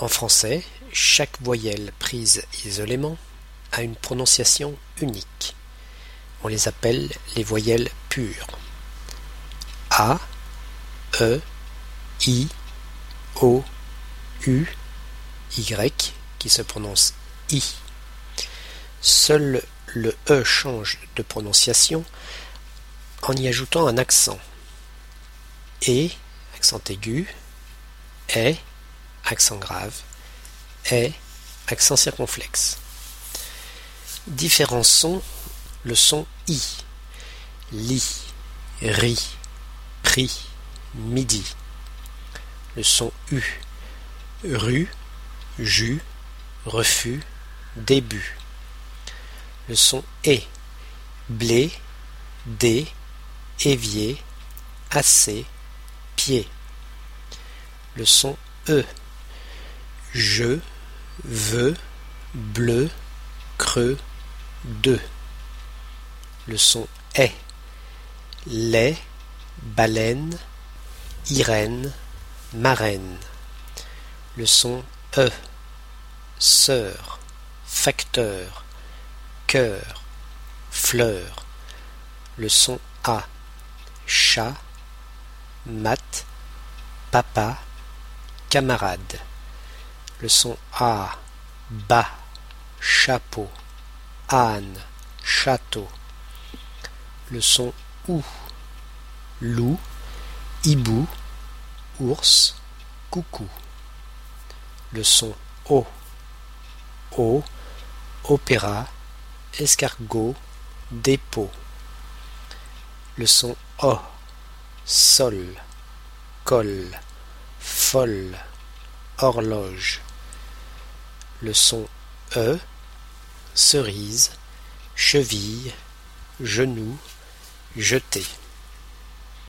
En français, chaque voyelle prise isolément a une prononciation unique. On les appelle les voyelles pures. A, E, I, O, U, Y qui se prononce I. Seul le E change de prononciation en y ajoutant un accent. E, accent aigu, E, accent grave, E, accent circonflexe. Différents sons, le son I, li, ri, pri, midi. Le son U, rue, jus, refus, début. Le son E, blé, dé, évier, assez, pied. Le son E, je, veux, bleu, creux, deux. Le son est, lait, baleine, Irène, marraine. Le son E, sœur, facteur, cœur, fleur. Le son A, chat, mat, papa, camarade. Le son A, bas, chapeau, âne, château. Le son OU, loup, hibou, ours, coucou. Le son O, O, opéra, escargot, dépôt. Le son O, sol, col, folle, horloge. Le son E, cerise, cheville, genou, jeté.